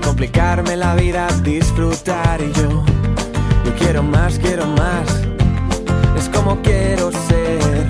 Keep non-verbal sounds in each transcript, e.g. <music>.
complicarme la vida, disfrutar y yo, yo quiero más, quiero más, es como quiero ser,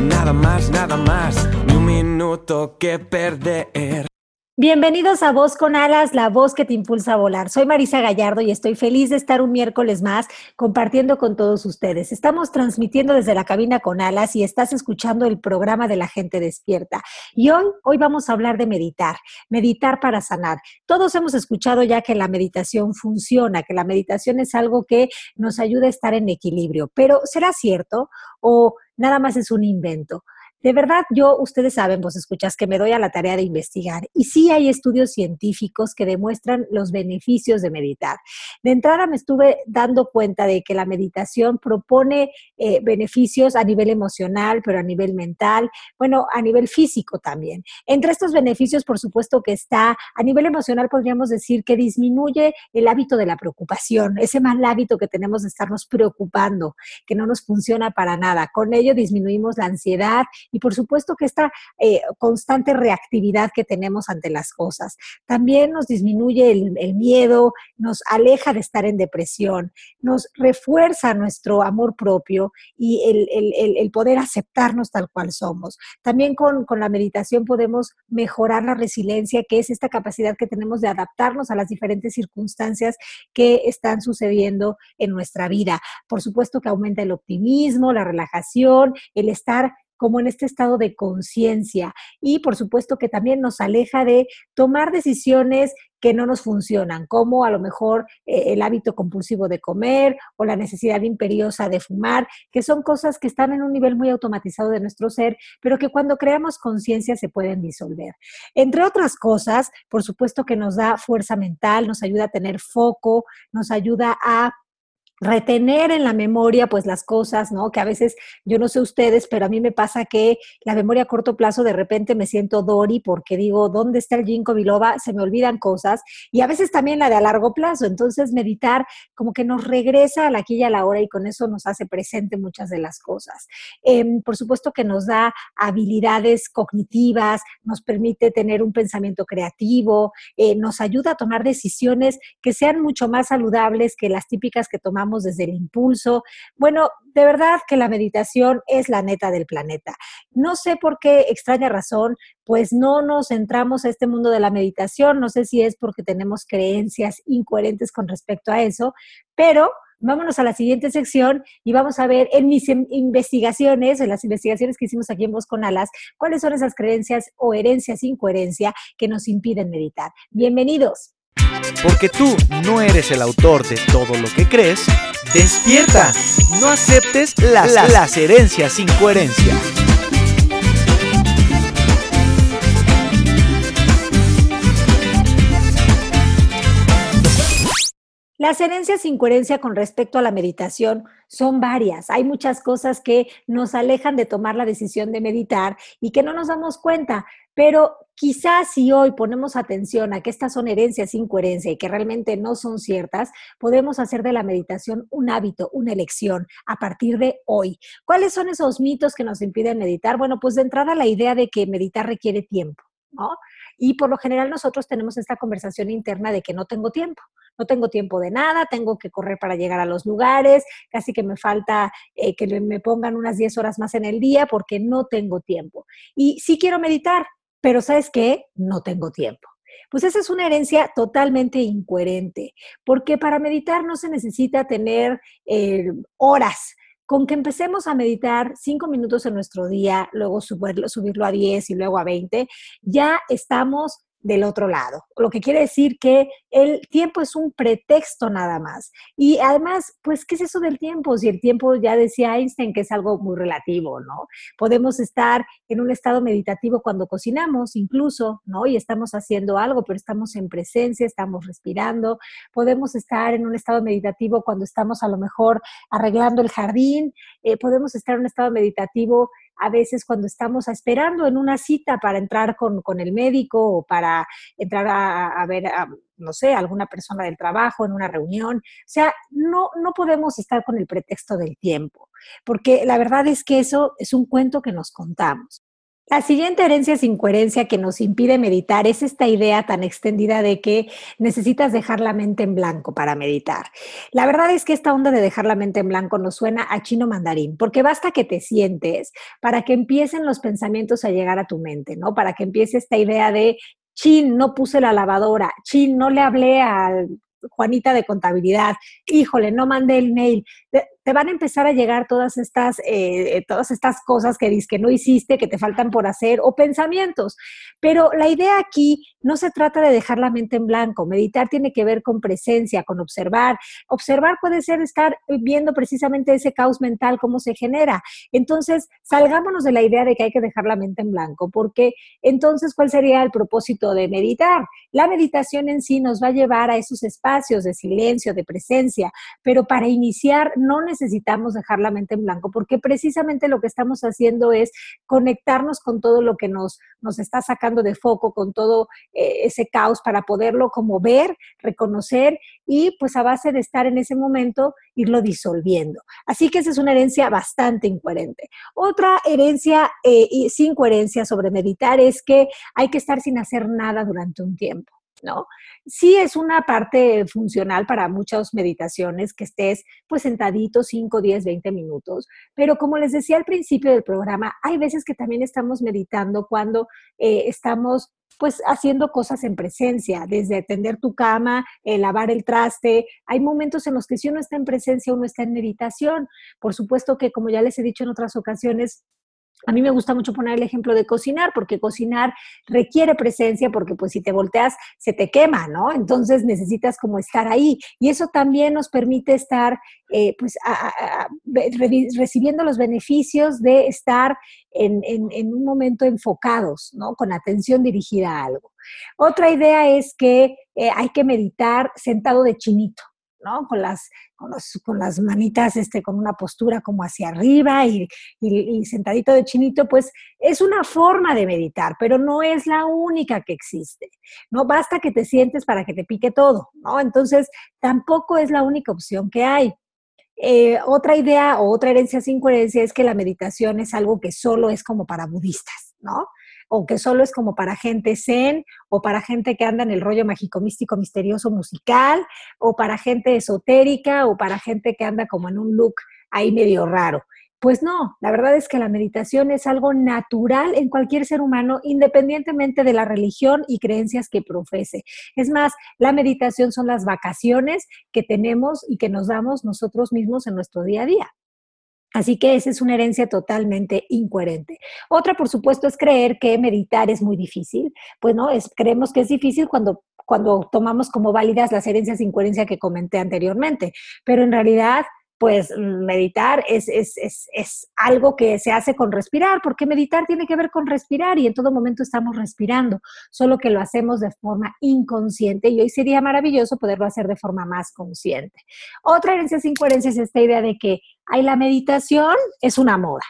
nada más, nada más, ni un minuto que perder. Bienvenidos a Voz con Alas, la voz que te impulsa a volar. Soy Marisa Gallardo y estoy feliz de estar un miércoles más compartiendo con todos ustedes. Estamos transmitiendo desde la cabina con Alas y estás escuchando el programa de la gente despierta. Y hoy, hoy vamos a hablar de meditar, meditar para sanar. Todos hemos escuchado ya que la meditación funciona, que la meditación es algo que nos ayuda a estar en equilibrio, pero ¿será cierto o nada más es un invento? De verdad, yo, ustedes saben, vos escuchas, que me doy a la tarea de investigar. Y sí hay estudios científicos que demuestran los beneficios de meditar. De entrada me estuve dando cuenta de que la meditación propone eh, beneficios a nivel emocional, pero a nivel mental, bueno, a nivel físico también. Entre estos beneficios, por supuesto que está, a nivel emocional podríamos decir que disminuye el hábito de la preocupación, ese mal hábito que tenemos de estarnos preocupando, que no nos funciona para nada. Con ello disminuimos la ansiedad y por supuesto que esta eh, constante reactividad que tenemos ante las cosas. También nos disminuye el, miedo, nos aleja de estar en depresión, nos refuerza nuestro amor propio y el, poder aceptarnos tal cual somos. También con, con la meditación podemos mejorar la resiliencia, que es esta capacidad que tenemos de adaptarnos a las diferentes circunstancias que están sucediendo en nuestra vida. Por supuesto que aumenta el optimismo, la relajación, el estar como en este estado de conciencia y por supuesto que también nos aleja de tomar decisiones que no nos funcionan, como a lo mejor eh, el hábito compulsivo de comer o la necesidad imperiosa de fumar, que son cosas que están en un nivel muy automatizado de nuestro ser, pero que cuando creamos conciencia se pueden disolver. Entre otras cosas, por supuesto que nos da fuerza mental, nos ayuda a tener foco, nos ayuda a retener en la memoria pues las cosas, ¿no? Que a veces, yo no sé ustedes, pero a mí me pasa que la memoria a corto plazo de repente me siento Dory porque digo, ¿dónde está el ginkgo biloba? Se me olvidan cosas y a veces también la de a largo plazo. Entonces meditar como que nos regresa a la aquí a la hora y con eso nos hace presente muchas de las cosas. Em, por supuesto que nos da habilidades cognitivas, nos permite tener un pensamiento creativo, eh, nos ayuda a tomar decisiones que sean mucho más saludables que las típicas que tomamos desde el impulso. Bueno, de verdad que la meditación es la neta del planeta. No sé por qué extraña razón, pues no nos centramos a este mundo de la meditación. No sé si es porque tenemos creencias incoherentes con respecto a eso, pero vámonos a la siguiente sección y vamos a ver en mis investigaciones, en las investigaciones que hicimos aquí en Voz con Alas, cuáles son esas creencias o herencias sin coherencia que nos impiden meditar. Bienvenidos. Porque tú no eres el autor de todo lo que crees, despierta. No aceptes las, las, herencias sin coherencia. Las herencias sin coherencia con respecto a la meditación son varias. Hay muchas cosas que nos alejan de tomar la decisión de meditar y que no nos damos cuenta. Pero quizás si hoy ponemos atención a que estas son herencias sin coherencia y que realmente no son ciertas, podemos hacer de la meditación un hábito, una elección a partir de hoy. ¿Cuáles son esos mitos que nos impiden meditar? Bueno, pues de entrada la idea de que meditar requiere tiempo, ¿no? Y por lo general nosotros tenemos esta conversación interna de que no tengo tiempo no tengo tiempo de nada, tengo que correr para llegar a los lugares, casi que me falta eh, que me pongan unas 10 horas más en el día porque no tengo tiempo. Y sí quiero meditar, pero ¿sabes qué? No tengo tiempo. Pues esa es una herencia totalmente incoherente, porque para meditar no se necesita tener eh, horas. Con que empecemos a meditar cinco minutos en nuestro día, luego subirlo, a 10 y luego a 20, ya estamos del otro lado. Lo que quiere decir que el tiempo es un pretexto nada más. Y además, pues, ¿qué es eso del tiempo? Si el tiempo, ya decía Einstein, que es algo muy relativo, ¿no? Podemos estar en un estado meditativo cuando cocinamos, incluso, ¿no? Y estamos haciendo algo, pero estamos en presencia, estamos respirando. Podemos estar en un estado meditativo cuando estamos a lo mejor arreglando el jardín. Eh, podemos estar en un estado meditativo a veces cuando estamos esperando en una cita para entrar con, el médico o para entrar a, ver, a, no sé, alguna persona del trabajo en una reunión. O sea, no, no podemos estar con el pretexto del tiempo, porque la verdad es que eso es un cuento que nos contamos. La siguiente herencia sin coherencia que nos impide meditar es esta idea tan extendida de que necesitas dejar la mente en blanco para meditar. La verdad es que esta onda de dejar la mente en blanco nos suena a chino mandarín, porque basta que te sientes para que empiecen los pensamientos a llegar a tu mente, ¿no? Para que empiece esta idea de chin, no puse la lavadora, chin, no le hablé al Juanita de contabilidad, híjole, no mandé el mail, te van a empezar a llegar todas estas, eh, todas estas cosas que dices que no hiciste, que te faltan por hacer, o pensamientos. Pero la idea aquí no se trata de dejar la mente en blanco. Meditar tiene que ver con presencia, con observar. Observar puede ser estar viendo precisamente ese caos mental, cómo se genera. Entonces, salgámonos de la idea de que hay que dejar la mente en blanco, porque entonces, ¿cuál sería el propósito de meditar? La meditación en sí nos va a llevar a esos espacios de silencio, de presencia, pero para iniciar no necesitamos dejar la mente en blanco, porque precisamente lo que estamos haciendo es conectarnos con todo lo que nos, nos está sacando de foco, con todo eh, ese caos para poderlo como ver, reconocer y pues a base de estar en ese momento irlo disolviendo. Así que esa es una herencia bastante incoherente. Otra herencia eh, sin coherencia sobre meditar es que hay que estar sin hacer nada durante un tiempo. ¿No? Sí es una parte funcional para muchas meditaciones que estés pues sentadito 5, 10, 20 minutos, pero como les decía al principio del programa, hay veces que también estamos meditando cuando eh, estamos pues haciendo cosas en presencia, desde atender tu cama, eh, lavar el traste. Hay momentos en los que si uno está en presencia, uno está en meditación. Por supuesto que, como ya les he dicho en otras ocasiones, a mí me gusta mucho poner el ejemplo de cocinar, porque cocinar requiere presencia, porque pues si te volteas se te quema, ¿no? Entonces necesitas como estar ahí. Y eso también nos permite estar eh, pues recibiendo los beneficios de estar en, un momento enfocados, ¿no? Con atención dirigida a algo. Otra idea es que eh, hay que meditar sentado de chinito. ¿No? Con las, con, las manitas, este, con una postura como hacia arriba y, sentadito de chinito, pues es una forma de meditar, pero no es la única que existe. No basta que te sientes para que te pique todo, ¿no? Entonces, tampoco es la única opción que hay. Eh, otra idea o otra herencia sin coherencia es que la meditación es algo que solo es como para budistas, ¿no? O que solo es como para gente zen o para gente que anda en el rollo mágico místico misterioso musical o para gente esotérica o para gente que anda como en un look ahí medio raro. Pues no, la verdad es que la meditación es algo natural en cualquier ser humano, independientemente de la religión y creencias que profese. Es más, la meditación son las vacaciones que tenemos y que nos damos nosotros mismos en nuestro día a día. Así que esa es una herencia totalmente incoherente. Otra, por supuesto, es creer que meditar es muy difícil. Pues no, es, creemos que es difícil cuando, cuando tomamos como válidas las herencias de incoherencia que comenté anteriormente, pero en realidad pues meditar es, es, algo que se hace con respirar, porque meditar tiene que ver con respirar y en todo momento estamos respirando, solo que lo hacemos de forma inconsciente y hoy sería maravilloso poderlo hacer de forma más consciente. Otra herencia sin coherencia es esta idea de que hay la meditación es una moda.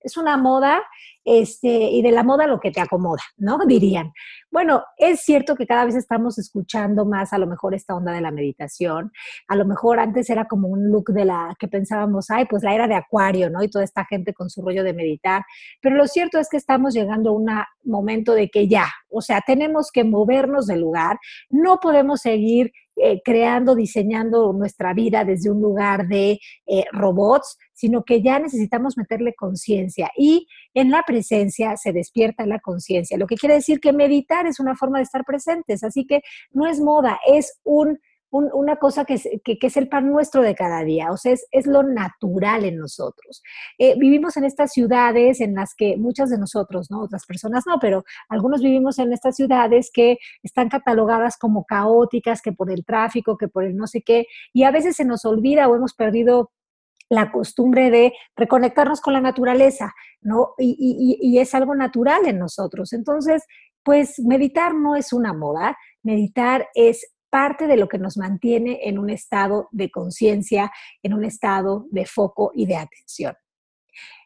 Es una moda este, y de la moda lo que te acomoda, ¿no? <laughs> Dirían. Bueno, es cierto que cada vez estamos escuchando más a lo mejor esta onda de la meditación. A lo mejor antes era como un look de la que pensábamos, ay, pues la era de acuario, ¿no? Y toda esta gente con su rollo de meditar. Pero lo cierto es que estamos llegando a un momento de que ya, o sea, tenemos que movernos del lugar. No podemos seguir eh, creando, diseñando nuestra vida desde un lugar de eh, robots, sino que ya necesitamos meterle conciencia. Y en la presencia se despierta la conciencia, lo que quiere decir que meditar es una forma de estar presentes, así que no es moda, es un una cosa que es, es, el pan nuestro de cada día, o sea, es, lo natural en nosotros. Eh, vivimos en estas ciudades en las que muchas de nosotros, ¿no? Otras personas no, pero algunos vivimos en estas ciudades que están catalogadas como caóticas, que por el tráfico, que por el no sé qué, y a veces se nos olvida o hemos perdido la costumbre de reconectarnos con la naturaleza, ¿no? Y, es algo natural en nosotros. Entonces, pues meditar no es una moda, meditar es parte de lo que nos mantiene en un estado de conciencia, en un estado de foco y de atención.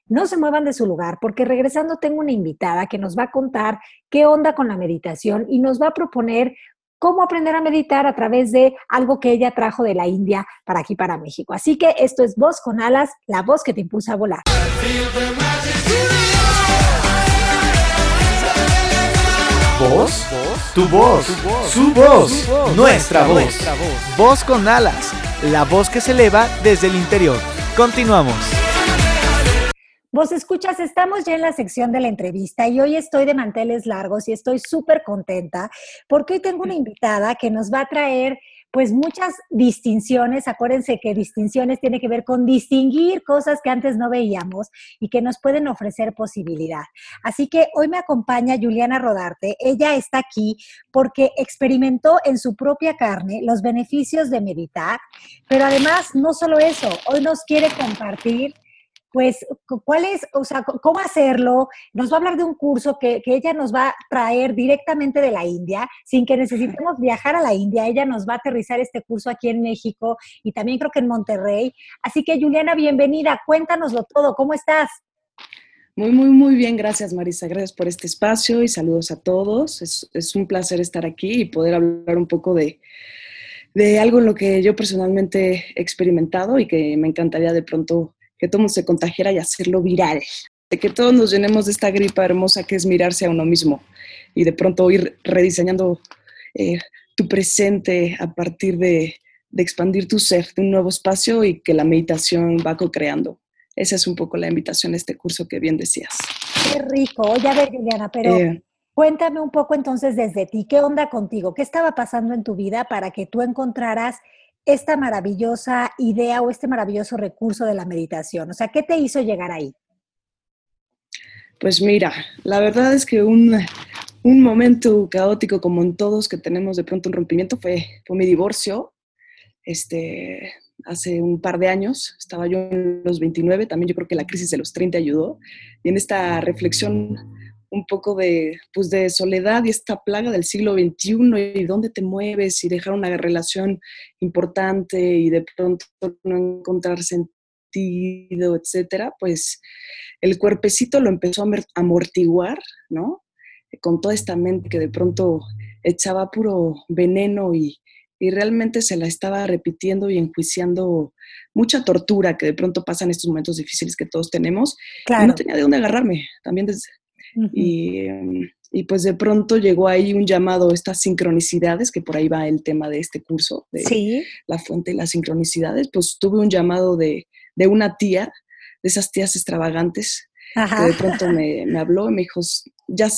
No se muevan de su lugar porque regresando tengo una invitada que nos va a contar qué onda con la meditación y nos va a proponer cómo aprender a meditar a través de algo que ella trajo de la India para aquí, para México. Así que esto es Voz con Alas, la voz que te impulsa a volar. ¿Voz? Tu voz, su voz, nuestra voz. Voz con alas, la voz que se eleva desde el interior. Continuamos. Vos escuchas, estamos ya en la sección de la entrevista y hoy estoy de manteles largos y estoy súper contenta porque hoy tengo una invitada que nos va a traer pues muchas distinciones. Acuérdense que distinciones tiene que ver con distinguir cosas que antes no veíamos y que nos pueden ofrecer posibilidad. Así que hoy me acompaña Juliana Rodarte. Ella está aquí porque experimentó en su propia carne los beneficios de meditar, pero además no solo eso, hoy nos quiere compartir pues, ¿cuál es, o sea, cómo hacerlo? Nos va a hablar de un curso que, ella nos va a traer directamente de la India, sin que necesitemos viajar a la India. Ella nos va a aterrizar este curso aquí en México y también creo que en Monterrey. Así que, Juliana, bienvenida. Cuéntanoslo todo. ¿Cómo estás? Muy, muy, muy bien. Gracias, Marisa. Gracias por este espacio y saludos a todos. Es, un placer estar aquí y poder hablar un poco de, de algo en lo que yo personalmente he experimentado y que me encantaría de pronto que todo mundo se contagiara y hacerlo viral. De que todos nos llenemos de esta gripa hermosa que es mirarse a uno mismo y de pronto ir rediseñando eh, tu presente a partir de, expandir tu ser, de un nuevo espacio y que la meditación va co-creando. Esa es un poco la invitación a este curso que bien decías. Qué rico. Ya ver, Juliana, pero eh, cuéntame un poco entonces desde ti, ¿qué onda contigo? ¿Qué estaba pasando en tu vida para que tú encontraras esta maravillosa idea o este maravilloso recurso de la meditación? O sea, ¿qué te hizo llegar ahí? Pues mira, la verdad es que un, momento caótico como en todos que tenemos de pronto un rompimiento fue, fue mi divorcio. Este, hace un par de años, estaba yo en los 29, también yo creo que la crisis de los 30 ayudó. Y en esta reflexión un poco de, pues de soledad y esta plaga del siglo XXI y dónde te mueves y dejar una relación importante y de pronto no encontrar sentido, etcétera, pues el cuerpecito lo empezó a amortiguar, ¿no? Con toda esta mente que de pronto echaba puro veneno y, y realmente se la estaba repitiendo y enjuiciando mucha tortura que de pronto pasa en estos momentos difíciles que todos tenemos. Claro. Y no tenía de dónde agarrarme. También desde, Em, y, pues de pronto llegó ahí un llamado, estas sincronicidades, que por ahí va el tema de este curso, de la fuente de las sincronicidades, pues tuve un llamado de, de una tía, de esas tías extravagantes, que de pronto me, me, habló y me dijo, ya,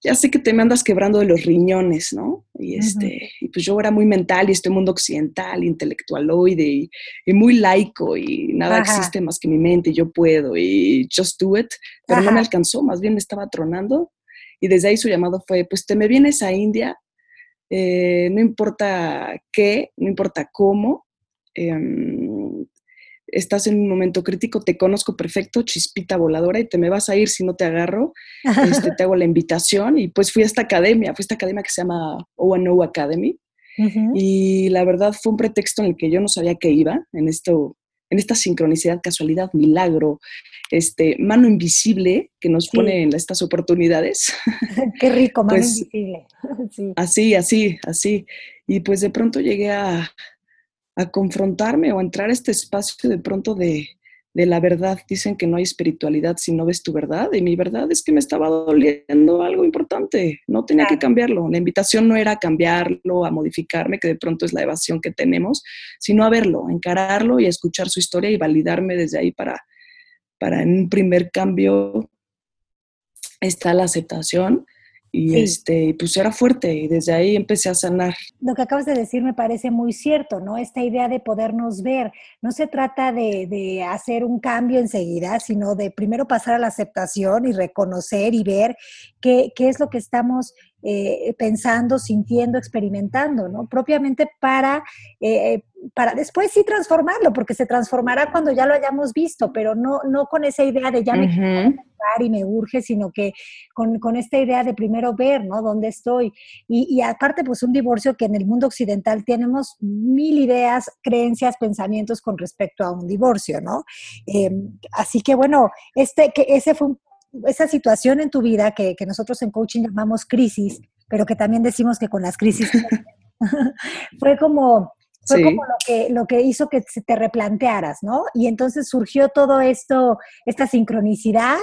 ya sé que te me andas quebrando de los riñones, ¿no? Y, este, y pues yo era muy mental y este mundo occidental, intelectualoide y, y muy laico y nada existe más que mi mente y yo puedo. Y just do it, pero no me alcanzó, más bien me estaba tronando. Y desde ahí su llamado fue, pues te me vienes a India, eh, no importa qué, no importa cómo, em, estás en un momento crítico, te conozco perfecto, chispita voladora, y te me vas a ir si no te agarro, este, te <laughs> hago la invitación. Y pues fui a esta academia, fue esta academia que se llama O Academy. Y la verdad fue un pretexto en el que yo no sabía que iba, en, esto, en esta sincronicidad, casualidad, milagro, este, mano invisible que nos pone en estas oportunidades. <laughs> Qué rico, mano pues, invisible. <laughs> Así, así, así. Y pues de pronto llegué a, a confrontarme o a entrar a este espacio de pronto de, la verdad. Dicen que no hay espiritualidad si no ves tu verdad y mi verdad es que me estaba doliendo algo importante, no tenía que cambiarlo. La invitación no era cambiarlo, a modificarme, que de pronto es la evasión que tenemos, sino a verlo, a encararlo y a escuchar su historia y validarme desde ahí para, para en un primer cambio está la aceptación y este, pues era fuerte y desde ahí empecé a sanar. Lo que acabas de decir me parece muy cierto, ¿no? Esta idea de podernos ver. No se trata de, de hacer un cambio enseguida, sino de primero pasar a la aceptación y reconocer y ver qué, qué es lo que estamos eh, pensando, sintiendo, experimentando, ¿no? Propiamente para, eh, para después sí transformarlo, porque se transformará cuando ya lo hayamos visto, pero no, no con esa idea de ya me quiero y me urge, sino que con, con, esta idea de primero ver, ¿no? ¿Dónde estoy? Y, y, aparte, pues un divorcio que en el mundo occidental tenemos mil ideas, creencias, pensamientos con respecto a un divorcio, ¿no? Eh, así que bueno, este, que ese fue un esa situación en tu vida que, nosotros en coaching llamamos crisis, pero que también decimos que con las crisis <laughs> <laughs> fue como fue como lo que, lo que hizo que te replantearas, ¿no? Y entonces surgió todo esto, esta sincronicidad,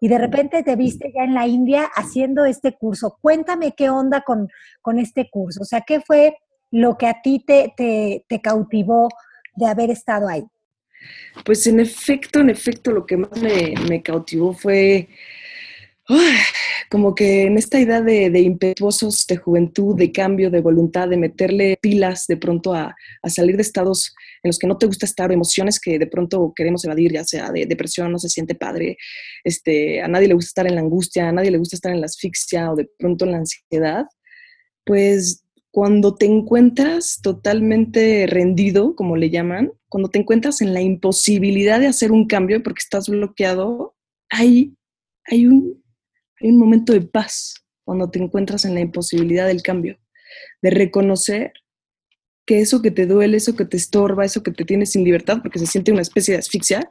y de repente te viste ya en la India haciendo este curso. Cuéntame qué onda con, con este curso, o sea, ¿qué fue lo que a ti te, te, te cautivó de haber estado ahí? Pues en efecto, en efecto, lo que más me, cautivó fue como que en esta idea de, impetuosos, de juventud, de cambio, de voluntad, de meterle pilas de pronto a, salir de estados en los que no te gusta estar, emociones que de pronto queremos evadir, ya sea de depresión, no se siente padre, este, a nadie le gusta estar en la angustia, a nadie le gusta estar en la asfixia o de pronto en la ansiedad, pues cuando te encuentras totalmente rendido, como le llaman, cuando te encuentras en la imposibilidad de hacer un cambio porque estás bloqueado, hay, hay, un, hay un momento de paz cuando te encuentras en la imposibilidad del cambio, de reconocer que eso que te duele, eso que te estorba, eso que te tiene sin libertad, porque se siente una especie de asfixia,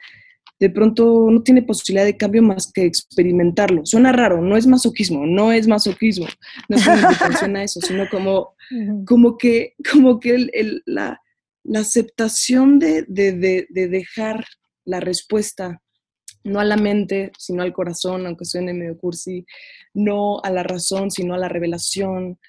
de pronto no tiene posibilidad de cambio más que experimentarlo. Suena raro, no es masoquismo, no es masoquismo, no es una eso, sino como, como que, como que el, la, la, aceptación de, de, de, dejar la respuesta no a la mente, sino al corazón, aunque suene medio cursi, no a la razón, sino a la revelación,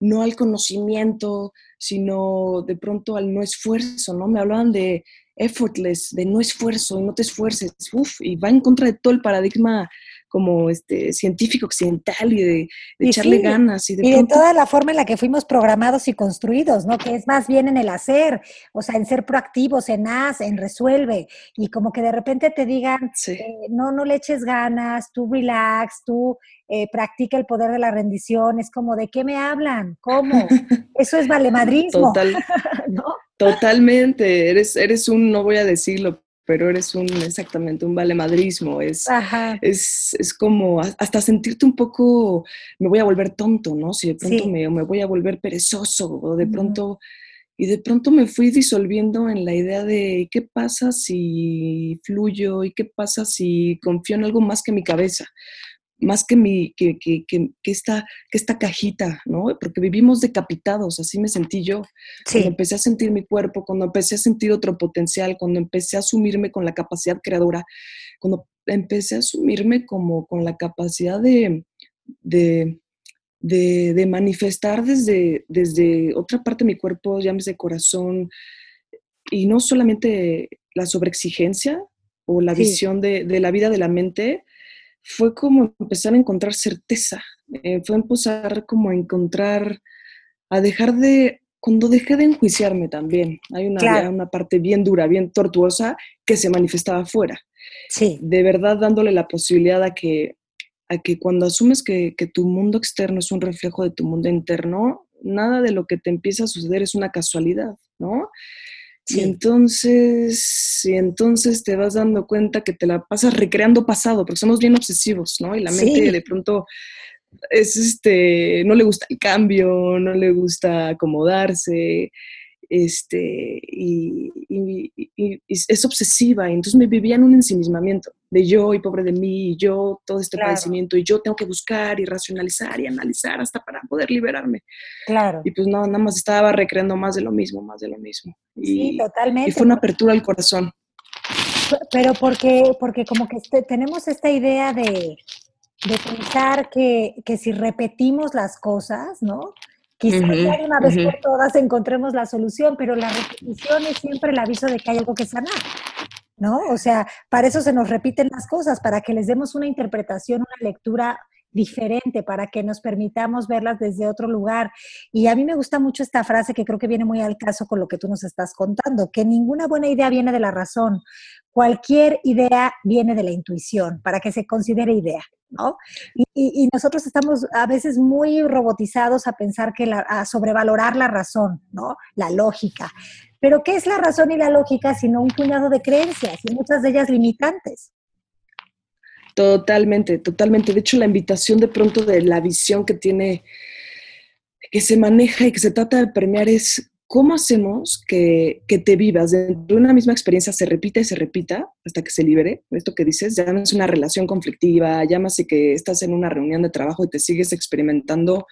no al conocimiento, sino de pronto al no esfuerzo, ¿no? Me hablaban de effortless, de no esfuerzo y no te esfuerces, uf, y va en contra de todo el paradigma como este científico occidental y de, echarle ganas. Y, de, y de, toda la forma en la que fuimos programados y construidos, ¿no? Que es más bien en el hacer, o sea, en ser proactivos, en haz, en resuelve. Y como que de repente te digan, eh, no, no le eches ganas, tú relax, tú eh, practica el poder de la rendición. Es como, ¿de qué me hablan? ¿Cómo? <laughs> Eso es valemadrismo. Total, <laughs> ¿no? Totalmente, eres, eres un, no voy a decirlo, pero eres un, exactamente, un valemadrismo. Es, es, es, como hasta sentirte un poco, me voy a volver tonto, ¿no? Si de pronto me, me, voy a volver perezoso, o de pronto, y de pronto me fui disolviendo en la idea de qué pasa si fluyo y qué pasa si confío en algo más que mi cabeza más que, mi, que, que, que, esta, que esta cajita, ¿no? Porque vivimos decapitados, así me sentí yo. Cuando empecé a sentir mi cuerpo, cuando empecé a sentir otro potencial, cuando empecé a asumirme con la capacidad creadora, cuando empecé a asumirme como con la capacidad de, de, de, manifestar desde, desde otra parte de mi cuerpo, llámese corazón, y no solamente la sobreexigencia o la visión de, de la vida de la mente, fue como empezar a encontrar certeza, eh, fue empezar como a encontrar, a dejar de, cuando dejé de enjuiciarme también, hay una, una parte bien dura, bien tortuosa que se manifestaba afuera. Sí. De verdad dándole la posibilidad a que, a que cuando asumes que, que tu mundo externo es un reflejo de tu mundo interno, nada de lo que te empieza a suceder es una casualidad, ¿no? Y entonces, y entonces te vas dando cuenta que te la pasas recreando pasado, porque somos bien obsesivos, ¿no? Y la mente de pronto es este, no le gusta el cambio, no le gusta acomodarse, este, y, es obsesiva, y entonces me vivía en un ensimismamiento de yo y pobre de mí, y yo todo este padecimiento, y yo tengo que buscar y racionalizar y analizar hasta para poder liberarme. Claro. Y pues no, nada más estaba recreando más de lo mismo, más de lo mismo. Y, sí, totalmente. Y fue una apertura al corazón. Pero porque, porque como que este, tenemos esta idea de, de pensar que, que si repetimos las cosas, ¿no? Quizás una vez por todas encontremos la solución, pero la repetición es siempre el aviso de que hay algo que sanar, ¿no? O sea, para eso se nos repiten las cosas, para que les demos una interpretación, una lectura diferente, para que nos permitamos verlas desde otro lugar. Y a mí me gusta mucho esta frase que creo que viene muy al caso con lo que tú nos estás contando, que ninguna buena idea viene de la razón, cualquier idea viene de la intuición, para que se considere idea. ¿No? Y, nosotros estamos a veces muy robotizados a pensar que a sobrevalorar la razón, ¿no? La lógica. Pero ¿qué es la razón y la lógica sino un puñado de creencias y muchas de ellas limitantes? Totalmente, totalmente. De hecho, la invitación de pronto de la visión que tiene, que se maneja y que se trata de premiar es ¿cómo hacemos que, te vivas dentro de una misma experiencia, se repita y se repita hasta que se libere? Esto que dices, llámase una relación conflictiva, llámase que estás en una reunión de trabajo y te sigues experimentando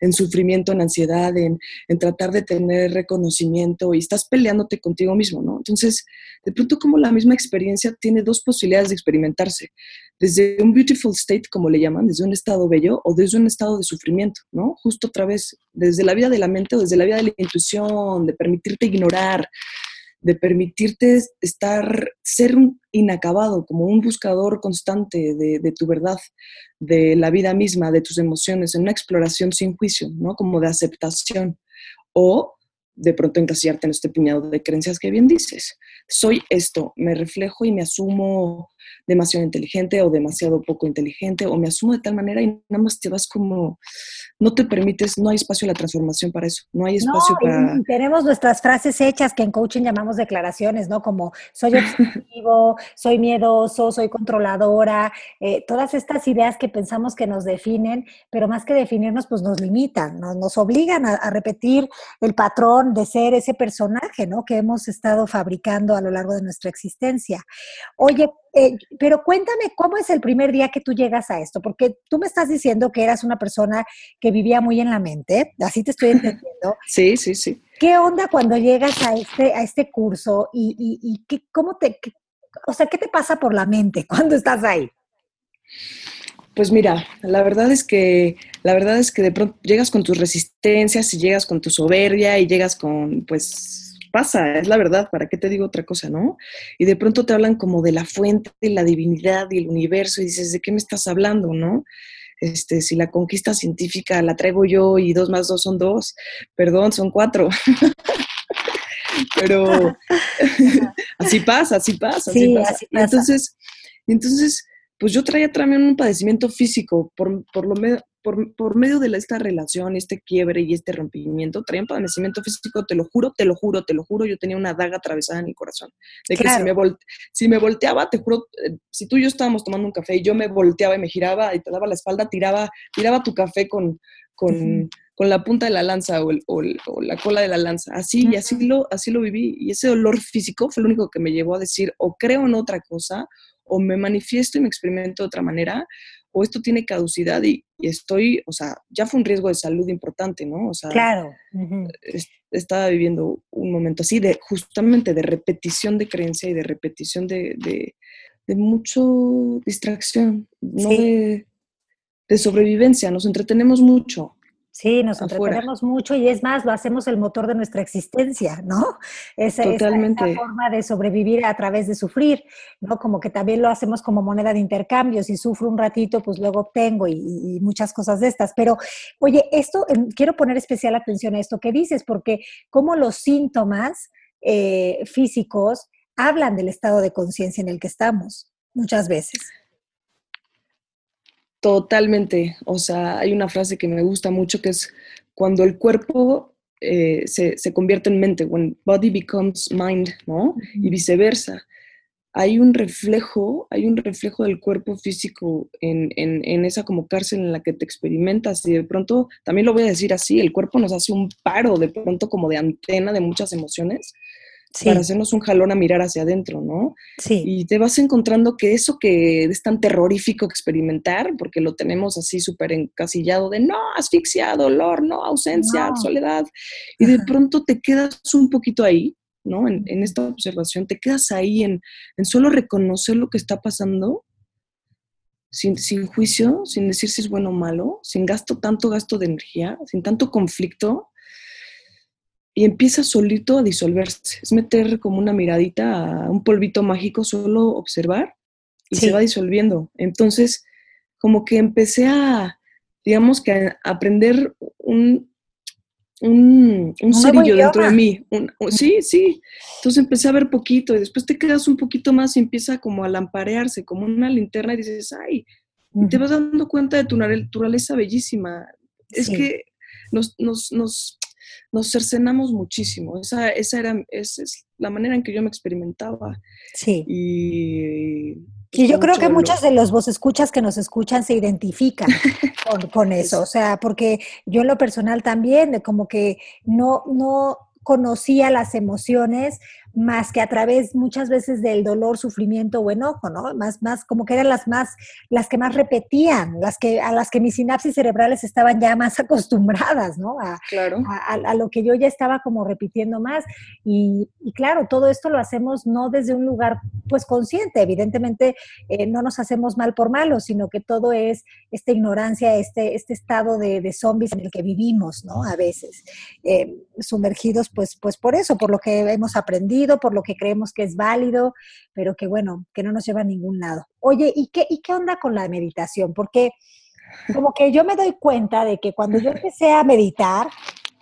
en sufrimiento, en ansiedad, en, en tratar de tener reconocimiento y estás peleándote contigo mismo, ¿no? Entonces, de pronto como la misma experiencia tiene dos posibilidades de experimentarse, desde un beautiful state, como le llaman, desde un estado bello o desde un estado de sufrimiento, ¿no? Justo otra vez, desde la vida de la mente o desde la vida de la intuición, de permitirte ignorar, de permitirte estar, ser un inacabado, como un buscador constante de, tu verdad, de la vida misma, de tus emociones, en una exploración sin juicio, ¿no? Como de aceptación. O de pronto encasillarte en este puñado de creencias que bien dices. Soy esto, me reflejo y me asumo demasiado inteligente o demasiado poco inteligente, o me asumo de tal manera y nada más te vas como, no te permites, no hay espacio en la transformación para eso, no hay espacio para... tenemos nuestras frases hechas que en coaching llamamos declaraciones, ¿no? Como soy <laughs> obsesivo, soy miedoso, soy controladora, eh, todas estas ideas que pensamos que nos definen, pero más que definirnos, pues nos limitan, nos obligan a, a repetir el patrón de ser ese personaje, ¿no? Que hemos estado fabricando a lo largo de nuestra existencia. Oye, eh, pero cuéntame cómo es el primer día que tú llegas a esto, porque tú me estás diciendo que eras una persona que vivía muy en la mente, así te estoy entendiendo. <laughs> Sí, sí, sí. ¿Qué onda cuando llegas a este, a este curso y, y, qué, cómo te, o sea, qué te pasa por la mente cuando estás ahí? Pues mira, la verdad es que la verdad es que de pronto llegas con tus resistencias y llegas con tu soberbia y llegas con pues pasa, es la verdad, ¿para qué te digo otra cosa, no? Y de pronto te hablan como de la fuente, de la divinidad y el universo y dices, ¿de qué me estás hablando, no? Este, si la conquista científica la traigo yo y dos más dos son dos, perdón, son cuatro. <laughs> Pero <laughs> <laughs> así pasa, así pasa, así, pasa. Así pasa. Entonces, entonces, pues yo traía también un padecimiento físico, por, por lo menos por, medio de esta relación, este quiebre y este rompimiento, traía un padecimiento físico, te lo juro, te lo juro, te lo juro, yo tenía una daga atravesada en mi corazón. De que si, me si me volteaba, te juro, eh, si tú y yo estábamos tomando un café y yo me volteaba y me giraba y te daba la espalda, tiraba, tiraba tu café con, con, con la punta de la lanza o, o, la cola de la lanza. Así, y así lo, así lo viví. Y ese dolor físico fue lo único que me llevó a decir, o creo en otra cosa, o me manifiesto y me experimento de otra manera, o esto tiene caducidad y, estoy, o sea, ya fue un riesgo de salud importante, ¿no? O sea, claro. estaba viviendo un momento así de justamente de repetición de creencia y de repetición de, de, de mucho distracción, no de, de sobrevivencia, nos entretenemos mucho. Sí, nos entretenemos mucho y es más, lo hacemos el motor de nuestra existencia, ¿no? <laughs> Esa, Totalmente. Esa, forma de sobrevivir a través de sufrir, ¿no? Como que también lo hacemos como moneda de intercambio. Si sufro un ratito, pues luego obtengo y, muchas cosas de estas. Pero, oye, esto, quiero poner especial atención a esto que dices, porque como los síntomas eh, físicos hablan del estado de conciencia en el que estamos muchas veces. Totalmente. O sea, hay una frase que me gusta mucho que es cuando el cuerpo eh, se, se, convierte en mente, when body becomes mind, ¿no? Y viceversa. Hay un reflejo, hay un reflejo del cuerpo físico en, en, en, esa como cárcel en la que te experimentas y de pronto, también lo voy a decir así, el cuerpo nos hace un paro de pronto como de antena de muchas emociones para hacernos un jalón a mirar hacia adentro, ¿no? Sí. Y te vas encontrando que eso que es tan terrorífico experimentar, porque lo tenemos así súper encasillado de no, asfixia, dolor, no, ausencia, soledad, y de pronto te quedas un poquito ahí, ¿no? En, esta observación, te quedas ahí en, en, solo reconocer lo que está pasando. Sin, sin juicio, sin decir si es bueno o malo, sin gasto, tanto gasto de energía, sin tanto conflicto, y empieza solito a disolverse. Es meter como una miradita a un polvito mágico, solo observar y se va disolviendo. Entonces, como que empecé a, digamos que a aprender un, un, un cerillo dentro de mí. sí, sí. Entonces empecé a ver poquito y después te quedas un poquito más y empieza como a lamparearse, como una linterna y dices, ay, y te vas dando cuenta de tu naturaleza bellísima. Es que nos, nos, nos, nos, cercenamos muchísimo. Esa, esa era esa es la manera en que yo me experimentaba. Sí. Y y yo creo que muchos de los vos escuchas que nos escuchan se identifican <laughs> con, con, eso, o sea, porque yo en lo personal también, como que no, no conocía las emociones más que a través muchas veces del dolor, sufrimiento o enojo, ¿no? Más, más como que eran las más, las que más repetían, las que, a las que mis sinapsis cerebrales estaban ya más <laughs> acostumbradas, ¿no? A, claro. a, lo que yo ya estaba como repitiendo más. Y, y, claro, todo esto lo hacemos no desde un lugar pues consciente, evidentemente eh, no nos hacemos mal por malo, sino que todo es esta ignorancia, este, este estado de, de zombies en el que vivimos, ¿no? A veces, eh, sumergidos pues, pues por eso, por lo que hemos aprendido por lo que creemos que es válido, pero que bueno, que no nos lleva a ningún lado. Oye, ¿y qué, y qué onda con la meditación? Porque como que yo me doy cuenta de que cuando yo <laughs> empecé a meditar,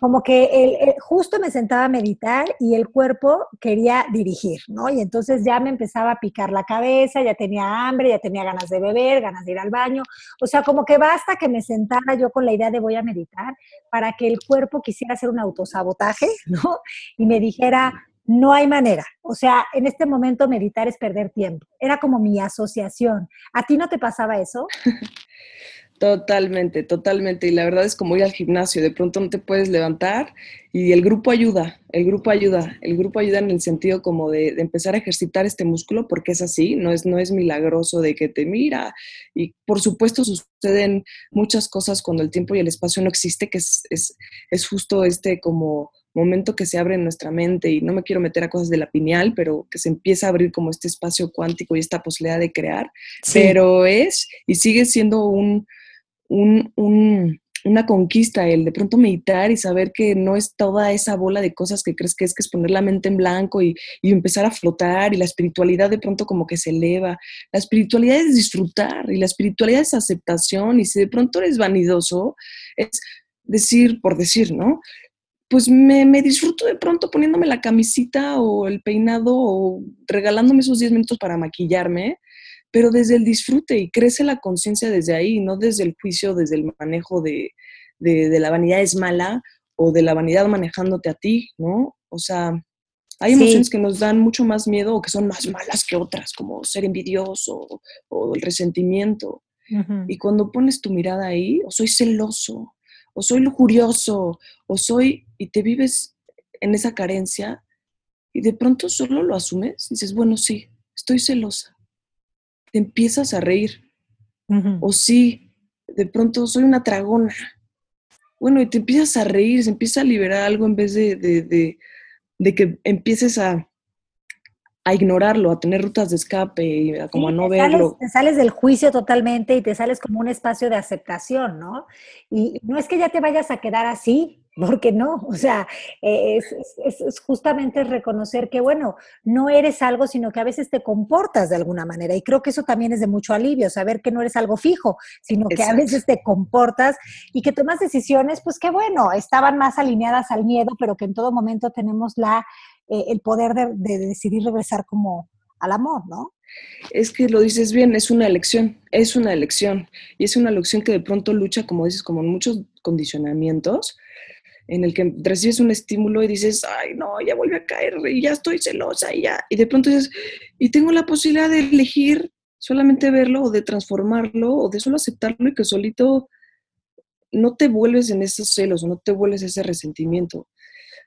como que el, justo me sentaba a meditar y el cuerpo quería dirigir, ¿no? Y entonces ya me empezaba a picar la cabeza, ya tenía hambre, ya tenía ganas de beber, ganas de ir al baño. O sea, como que basta que me sentara yo con la idea de voy a meditar para que el cuerpo quisiera hacer un autosabotaje, <laughs> ¿no? Y me dijera, no hay manera. O sea, en este momento meditar es perder tiempo. Era como mi asociación. ¿A ti no te pasaba eso? <laughs> Totalmente, totalmente. Y la verdad es como ir al gimnasio. De pronto no te puedes levantar y el grupo ayuda, el grupo ayuda, el grupo ayuda en el sentido como de, empezar a ejercitar este músculo porque es así, no es, no es milagroso de que te mira. Y por supuesto suceden muchas cosas cuando el tiempo y el espacio no existe, que es, es, es justo este como momento que se abre en nuestra mente y no me quiero meter a cosas de la pineal, pero que se empieza a abrir como este espacio cuántico y esta posibilidad de crear, pero es y sigue siendo un, una conquista el de pronto meditar y saber que no es toda esa bola de cosas que crees que es que es poner la mente en blanco y, y empezar a flotar y la espiritualidad de pronto como que se eleva. La espiritualidad es disfrutar y la espiritualidad es aceptación y si de pronto eres vanidoso, es decir por decir, ¿no? Pues me, disfruto de pronto poniéndome la camisita o el peinado o regalándome esos 10 minutos para maquillarme, pero desde el disfrute y crece la conciencia desde ahí, no desde el juicio, desde el manejo de, la vanidad es mala o de la vanidad manejándote a ti, ¿no? O sea, hay emociones que nos dan mucho más miedo o que son más malas que otras, como ser envidioso o, el resentimiento. Y cuando pones tu mirada ahí, o soy celoso, o soy lujurioso, o soy, y te vives en esa carencia, y de pronto solo lo asumes, y dices, bueno, sí, estoy celosa. Te empiezas a reír. O sí, de pronto soy una tragona. Bueno, y te empiezas a reír, se empieza a liberar algo en vez de, de que empieces a, a ignorarlo, a tener rutas de escape, a como a no verlo. te sales del juicio totalmente y te sales como un espacio de aceptación, ¿no? Y no es que ya te vayas a quedar así, porque no, o sea, es, es, justamente reconocer que, bueno, no eres algo, sino que a veces te comportas de alguna manera. Y creo que eso también es de mucho alivio, saber que no eres algo fijo, sino que a veces te comportas y que tomas decisiones, pues que bueno, estaban más alineadas al miedo, pero que en todo momento tenemos la eh, el poder de, decidir regresar como al amor, ¿no? Es que lo dices bien, es una elección, es una elección. Y es una elección que de pronto lucha, como dices, como en muchos condicionamientos, en el que recibes un estímulo y dices, ay, no, ya vuelve a caer y ya estoy celosa y ya. Y de pronto dices, y tengo la posibilidad de elegir solamente verlo o de transformarlo o de solo aceptarlo y que solito no te vuelves en esos celos no te vuelves ese resentimiento.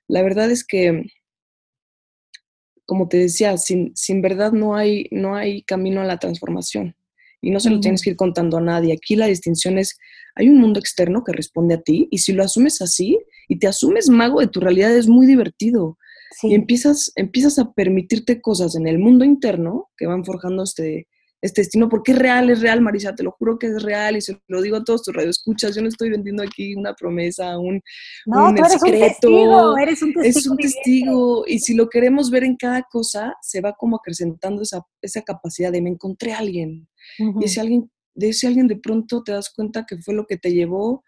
La verdad es que como te decía, sin, sin verdad no hay, no hay camino a la transformación. Y no se lo tienes que ir contando a nadie. Aquí la distinción es, hay un mundo externo que responde a ti y si lo asumes así y te asumes mago de tu realidad es muy divertido. Y empiezas, empiezas a permitirte cosas en el mundo interno que van forjando este, este destino, porque es real, es real, Marisa, te lo juro que es real y se lo digo a todos tus radioescuchas, yo no estoy vendiendo aquí una promesa, un, no, tú eres secreto, un testigo, eres un testigo. Es un testigo y si lo queremos ver en cada cosa, se va como acrecentando esa, esa capacidad de me encontré a alguien y ese alguien de ese alguien de pronto te das cuenta que fue lo que te llevó,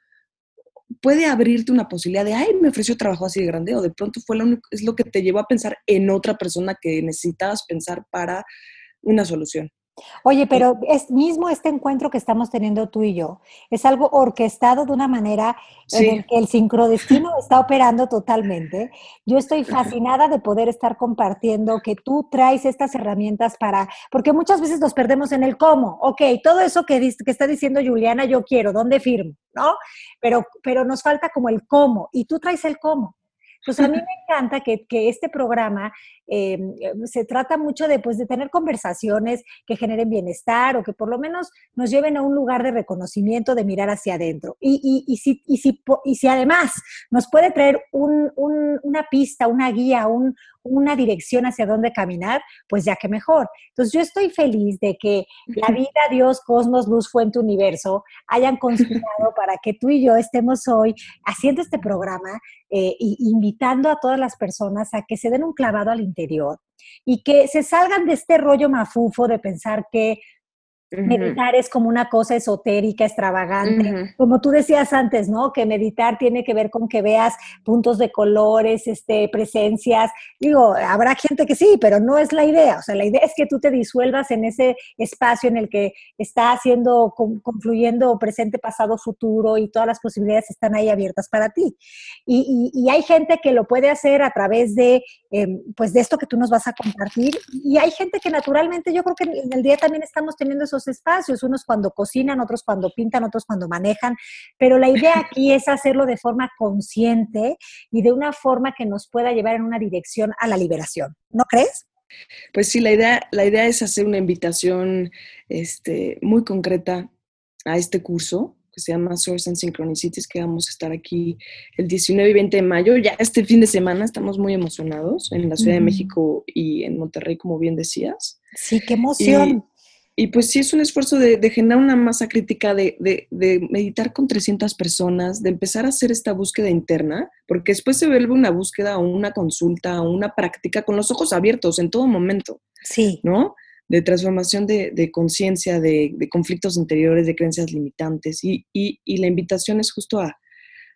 puede abrirte una posibilidad de, ay, me ofreció trabajo así de grande, o de pronto fue lo único, es lo que te llevó a pensar en otra persona que necesitabas pensar para una solución. Oye, pero es mismo este encuentro que estamos teniendo tú y yo, es algo orquestado de una manera en el que el sincrodestino está operando totalmente. Yo estoy <laughs> fascinada de poder estar compartiendo que tú traes estas herramientas para, porque muchas veces nos perdemos en el cómo. Ok, todo eso que, que está diciendo Juliana, yo quiero, ¿dónde firmo? ¿No? Pero, pero nos falta como el cómo, y tú traes el cómo. Pues a mí <laughs> me encanta que, este programa eh, se trata mucho de, pues, de tener conversaciones que generen bienestar o que por lo menos nos lleven a un lugar de reconocimiento, de mirar hacia adentro. Y, y, si, y, si, y si además nos puede traer una pista, una guía, un, una dirección hacia dónde caminar, pues ya que mejor. Entonces yo estoy feliz de que la vida, Dios, cosmos, luz, fuente, universo hayan conspirado <laughs> para que tú y yo estemos hoy haciendo este programa e invitando a todas las personas a que se den un clavado al interior y que se salgan de este rollo mafufo de pensar que Meditar es como una cosa esotérica, extravagante. Como tú decías antes, ¿no? Que meditar tiene que ver con que veas puntos de colores, este, presencias. Digo, habrá gente que sí, pero no es la idea. O sea, la idea es que tú te disuelvas en ese espacio en el que está haciendo, confluyendo presente, pasado, futuro y todas las posibilidades están ahí abiertas para ti. Y, y, hay gente que lo puede hacer a través de, em, pues, de esto que tú nos vas a compartir. Y hay gente que naturalmente, yo creo que en el día también estamos teniendo esos espacios, unos cuando cocinan, otros cuando pintan, otros cuando manejan, pero la idea aquí es hacerlo de forma consciente y de una forma que nos pueda llevar en una dirección a la liberación, ¿no crees? Pues sí, la idea, la idea es hacer una invitación este, muy concreta a este curso que se llama Source and Synchronicities, que vamos a estar aquí el 19 y 20 de mayo. Ya este fin de semana estamos muy emocionados en la Ciudad de México y en Monterrey, como bien decías. Sí, qué emoción. Y pues sí es un esfuerzo de, generar una masa crítica, de, meditar con 300 personas, de empezar a hacer esta búsqueda interna, porque después se vuelve una búsqueda o una consulta o una práctica con los ojos abiertos en todo momento. Sí. ¿No? De transformación de, conciencia, de, conflictos interiores, de creencias limitantes. y la invitación es justo a,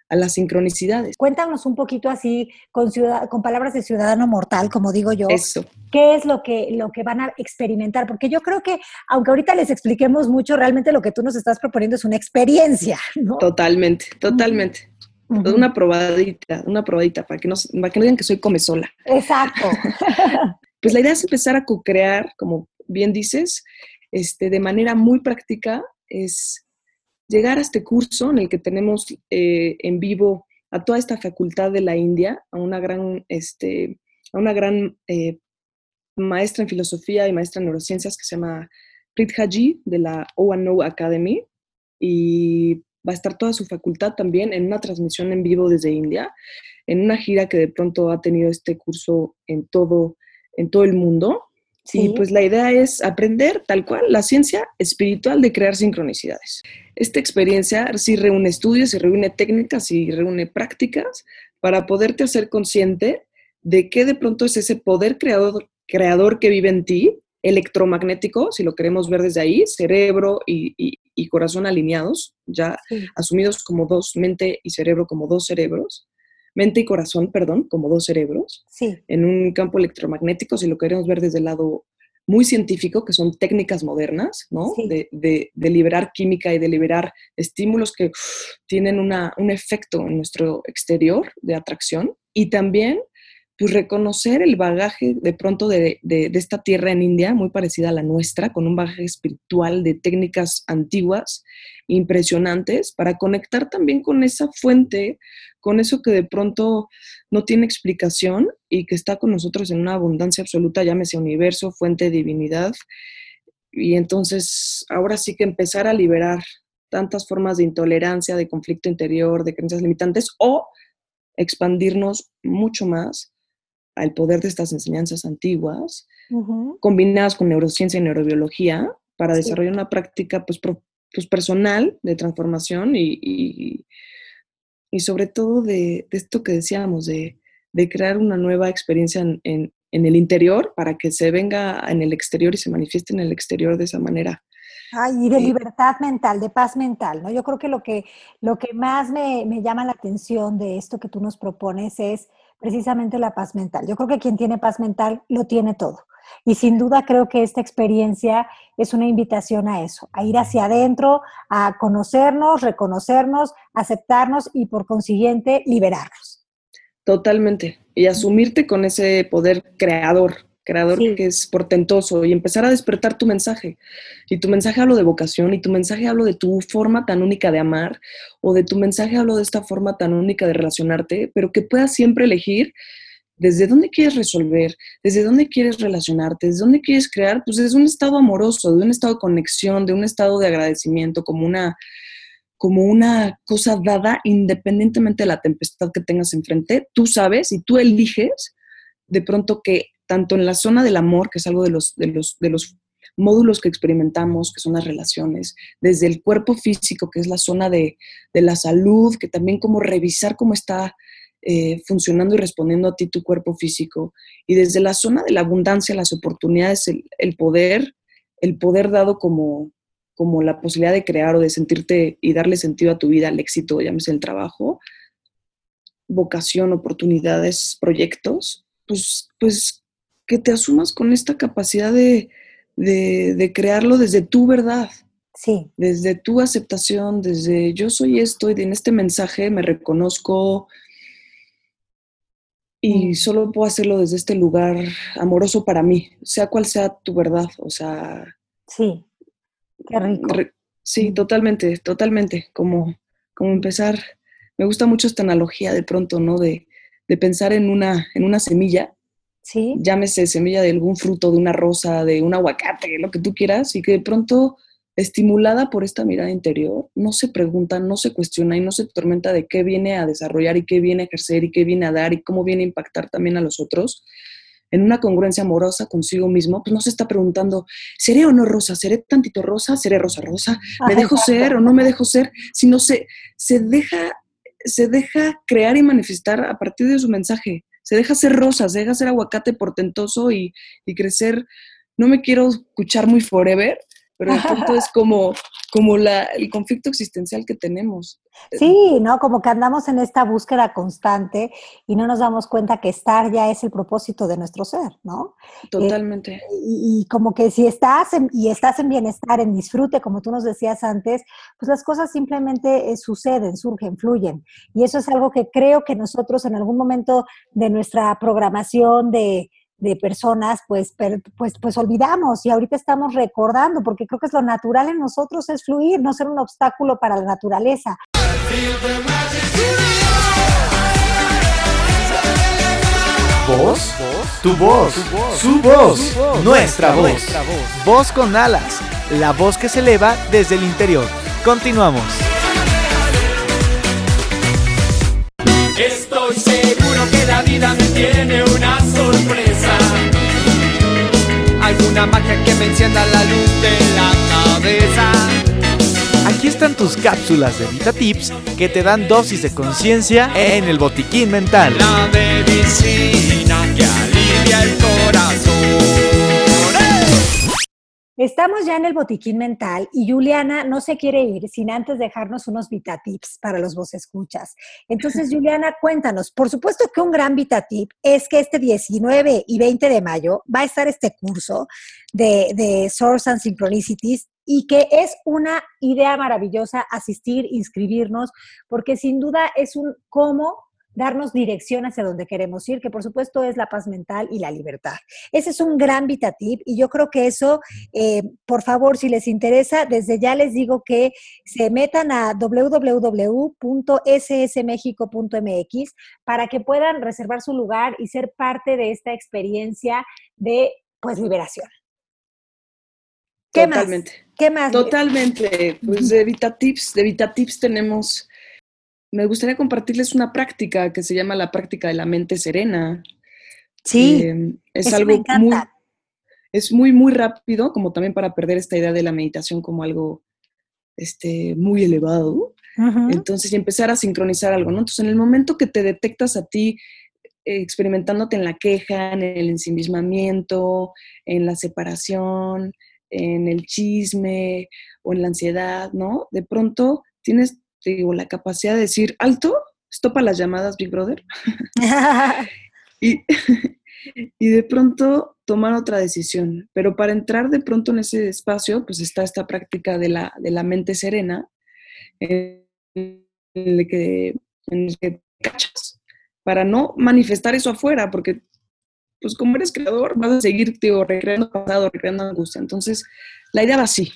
a las sincronicidades. Cuéntanos un poquito así, con, con palabras de ciudadano mortal, como digo yo. Eso. ¿Qué es lo que, lo que van a experimentar? Porque yo creo que, aunque ahorita les expliquemos mucho, realmente lo que tú nos estás proponiendo es una experiencia, ¿no? Totalmente, totalmente. Una probadita, una probadita, para que, no, para que no digan que soy come sola. Exacto. <laughs> pues la idea es empezar a co-crear, como bien dices, este, de manera muy práctica, es llegar a este curso en el que tenemos eh, en vivo a toda esta facultad de la India, a una gran, este, a una gran eh, maestra en filosofía y maestra en neurociencias que se llama Prit Haji de la O&O Academy y va a estar toda su facultad también en una transmisión en vivo desde India, en una gira que de pronto ha tenido este curso en todo, en todo el mundo. Y pues la idea es aprender tal cual la ciencia espiritual de crear sincronicidades. Esta experiencia sí reúne estudios, sí reúne técnicas, y reúne prácticas para poderte hacer consciente de qué de pronto es ese poder creador, creador que vive en ti, electromagnético, si lo queremos ver desde ahí, cerebro y, corazón alineados, ya asumidos como dos, mente y cerebro como dos cerebros, mente y corazón, perdón, como dos cerebros, sí. en un campo electromagnético, si lo queremos ver desde el lado muy científico, que son técnicas modernas, ¿no? De, de, liberar química y de liberar estímulos que tienen una, un efecto en nuestro exterior de atracción. Y también, pues, reconocer el bagaje de pronto de, de, esta tierra en India, muy parecida a la nuestra, con un bagaje espiritual de técnicas antiguas, impresionantes, para conectar también con esa fuente, con eso que de pronto no tiene explicación y que está con nosotros en una abundancia absoluta, llámese universo, fuente, divinidad. Y entonces ahora sí que empezar a liberar tantas formas de intolerancia, de conflicto interior, de creencias limitantes o expandirnos mucho más al poder de estas enseñanzas antiguas, combinadas con neurociencia y neurobiología, para desarrollar una práctica pues, pues, personal de transformación y, y sobre todo de, esto que decíamos, de, crear una nueva experiencia en, el interior para que se venga en el exterior y se manifieste en el exterior de esa manera. Ay, y de libertad mental, de paz mental, ¿no? Yo creo que lo que, lo que más me, me llama la atención de esto que tú nos propones es precisamente la paz mental. Yo creo que quien tiene paz mental lo tiene todo. Y sin duda creo que esta experiencia es una invitación a eso, a ir hacia adentro, a conocernos, reconocernos, aceptarnos y por consiguiente liberarnos. Totalmente. Y asumirte con ese poder creador, creador que es portentoso y empezar a despertar tu mensaje. Y tu mensaje hablo de vocación y tu mensaje hablo de tu forma tan única de amar o de tu mensaje hablo de esta forma tan única de relacionarte, pero que puedas siempre elegir desde dónde quieres resolver, desde dónde quieres relacionarte, desde dónde quieres crear, pues desde un estado amoroso, de un estado de conexión, de un estado de agradecimiento, como una, como una cosa dada independientemente de la tempestad que tengas enfrente, tú sabes y tú eliges de pronto que tanto en la zona del amor, que es algo de los, de los, de los módulos que experimentamos, que son las relaciones, desde el cuerpo físico, que es la zona de, de la salud, que también como revisar cómo está eh, funcionando y respondiendo a ti tu cuerpo físico. Y desde la zona de la abundancia, las oportunidades, el, poder, el poder dado como, como la posibilidad de crear o de sentirte y darle sentido a tu vida, al éxito, llámese el trabajo, vocación, oportunidades, proyectos, pues, pues que te asumas con esta capacidad de, de, de crearlo desde tu verdad. Sí. Desde tu aceptación, desde yo soy esto y en este mensaje me reconozco, y mm. solo puedo hacerlo desde este lugar amoroso para mí, sea cual sea tu verdad, o sea... Sí, qué rico. sí, mm. totalmente, totalmente, como, como empezar, me gusta mucho esta analogía de pronto, ¿no? De, de pensar en una, en una semilla, sí. llámese semilla de algún fruto, de una rosa, de un aguacate, lo que tú quieras, y que de pronto estimulada por esta mirada interior, no se pregunta, no se cuestiona y no se tormenta de qué viene a desarrollar y qué viene a ejercer y qué viene a dar y cómo viene a impactar también a los otros, en una congruencia amorosa consigo mismo, pues no se está preguntando, ¿seré o no rosa? ¿Seré tantito rosa? ¿Seré rosa rosa? ¿Me dejo ser o no me dejo ser? Sino se, se, deja, se deja crear y manifestar a partir de su mensaje. Se deja ser rosa, se deja ser aguacate portentoso y, y crecer. No me quiero escuchar muy forever, pero de pronto es como, como la, el conflicto existencial que tenemos. Sí, ¿no? Como que andamos en esta búsqueda constante y no nos damos cuenta que estar ya es el propósito de nuestro ser, ¿no? Totalmente. Eh, y, como que si estás en, y estás en bienestar, en disfrute, como tú nos decías antes, pues las cosas simplemente eh, suceden, surgen, fluyen. Y eso es algo que creo que nosotros en algún momento de nuestra programación de de personas, pues, pues, pues olvidamos y ahorita estamos recordando, porque creo que es lo natural en nosotros es fluir, no ser un obstáculo para la naturaleza. ¿Voz? Tu voz, su voz, nuestra voz. Voz con alas, la voz que se eleva desde el interior. Continuamos. Estoy seguro que la vida me tiene una sorpresa. Alguna magia que me encienda la luz de la cabeza. Aquí están tus cápsulas de VitaTips que te dan dosis de conciencia en el botiquín mental. La Estamos ya en el botiquín mental y Juliana no se quiere ir sin antes dejarnos unos Vita Tips para los vos escuchas. Entonces, <laughs> Juliana, cuéntanos. Por supuesto que un gran Vita Tip es que este 19 y 20 de mayo va a estar este curso de, de Source and Synchronicities y que es una idea maravillosa asistir, inscribirnos, porque sin duda es un cómo darnos dirección hacia donde queremos ir, que por supuesto es la paz mental y la libertad. Ese es un gran VitaTip y yo creo que eso, eh, por favor, si les interesa, desde ya les digo que se metan a www.ssmexico.mx para que puedan reservar su lugar y ser parte de esta experiencia de, pues, liberación. ¿Qué Totalmente. más? ¿Qué más? Totalmente. Pues de VitaTips, de VitaTips tenemos me gustaría compartirles una práctica que se llama la práctica de la mente serena. Sí, eh, es algo muy, es muy, muy rápido, como también para perder esta idea de la meditación como algo este, muy elevado. Entonces, y empezar a sincronizar algo, ¿no? Entonces, en el momento que te detectas a ti experimentándote en la queja, en el ensimismamiento, en la separación, en el chisme o en la ansiedad, ¿no? De pronto tienes, digo, la capacidad de decir, alto, estopa las llamadas, Big Brother. <laughs> y, <laughs> y de pronto tomar otra decisión. Pero para entrar de pronto en ese espacio, pues está esta práctica de la, de la mente serena, en el que, en el que cachas, para no manifestar eso afuera, porque pues como eres creador, vas a seguir, digo, recreando pasado, recreando angustia. Entonces, la idea va así.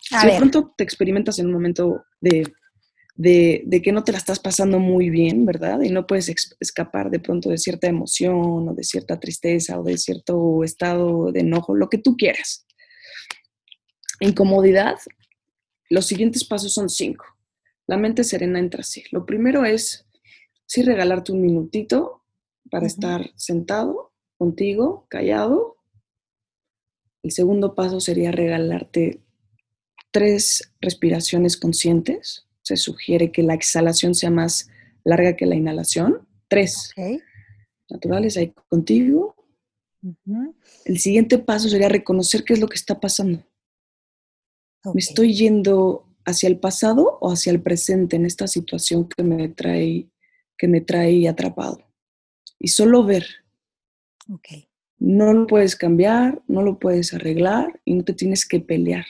si de pronto te experimentas en un momento de, de, que no te la estás pasando muy bien, ¿verdad? Y no puedes escapar de pronto de cierta emoción o de cierta tristeza o de cierto estado de enojo, lo que tú quieras. Incomodidad, los siguientes pasos son cinco. La mente serena entra así. Lo primero es, sí, regalarte un minutito para estar sentado contigo, callado. El segundo paso sería regalarte tres respiraciones conscientes. Se sugiere que la exhalación sea más larga que la inhalación. Tres. Naturales ahí contigo. El siguiente paso sería reconocer qué es lo que está pasando. ¿Me estoy yendo hacia el pasado o hacia el presente en esta situación que me trae, que me trae atrapado? Y solo ver no lo puedes cambiar, no lo puedes arreglar y no te tienes que pelear.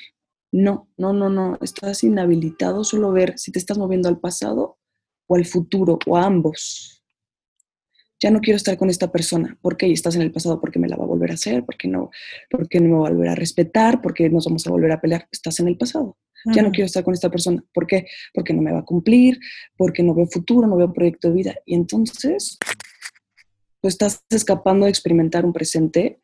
No, no, no, no. Estás inhabilitado solo ver si te estás moviendo al pasado o al futuro o a ambos. Ya no quiero estar con esta persona. ¿Por qué? estás en el pasado porque me la va a volver a hacer, porque no, porque no me va a volver a respetar, porque nos vamos a volver a pelear. Estás en el pasado. Ya no quiero estar con esta persona. ¿Por qué? Porque no me va a cumplir, porque no veo futuro, no veo proyecto de vida. Y entonces pues estás escapando de experimentar un presente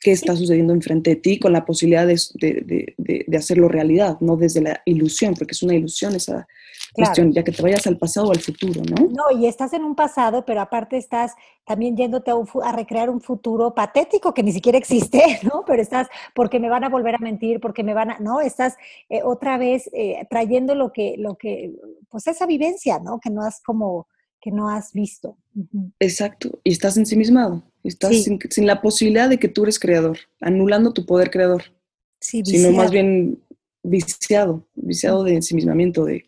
que está sucediendo enfrente de ti con la posibilidad de, hacerlo realidad, no desde la ilusión, porque es una ilusión esa cuestión, ya que te vayas al pasado o al futuro, ¿no? No, y estás en un pasado, pero aparte estás también yéndote a, recrear un futuro patético que ni siquiera existe, <laughs> ¿no? Pero estás, porque me van a volver a mentir, porque me van a, ¿no? Estás eh, otra vez eh, trayendo lo que, lo que, pues esa vivencia, ¿no? Que no has como que no has visto. Exacto, y estás ensimismado, estás sin, la posibilidad de que tú eres creador, anulando tu poder creador, sí, sino más bien viciado, viciado de ensimismamiento. De...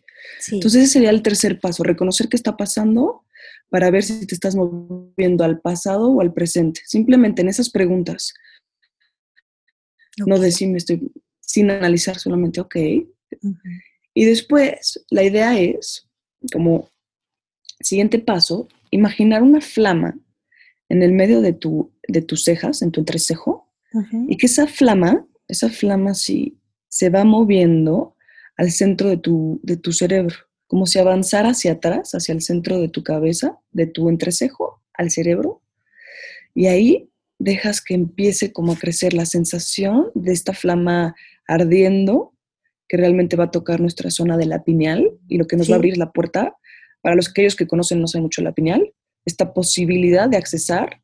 Entonces ese sería el tercer paso, reconocer qué está pasando para ver si te estás moviendo al pasado o al presente. Simplemente en esas preguntas. No decirme estoy sin analizar solamente, ok. Y después la idea es, como Siguiente paso, imaginar una flama en el medio de, tu, de tus cejas, en tu entrecejo, y que esa flama, esa flama sí, se va moviendo al centro de tu, de tu cerebro, como si avanzara hacia atrás, hacia el centro de tu cabeza, de tu entrecejo, al cerebro, y ahí dejas que empiece como a crecer la sensación de esta flama ardiendo, que realmente va a tocar nuestra zona de la pineal y lo que nos va a abrir la puerta para los aquellos que conocen no sé mucho la pineal, esta posibilidad de accesar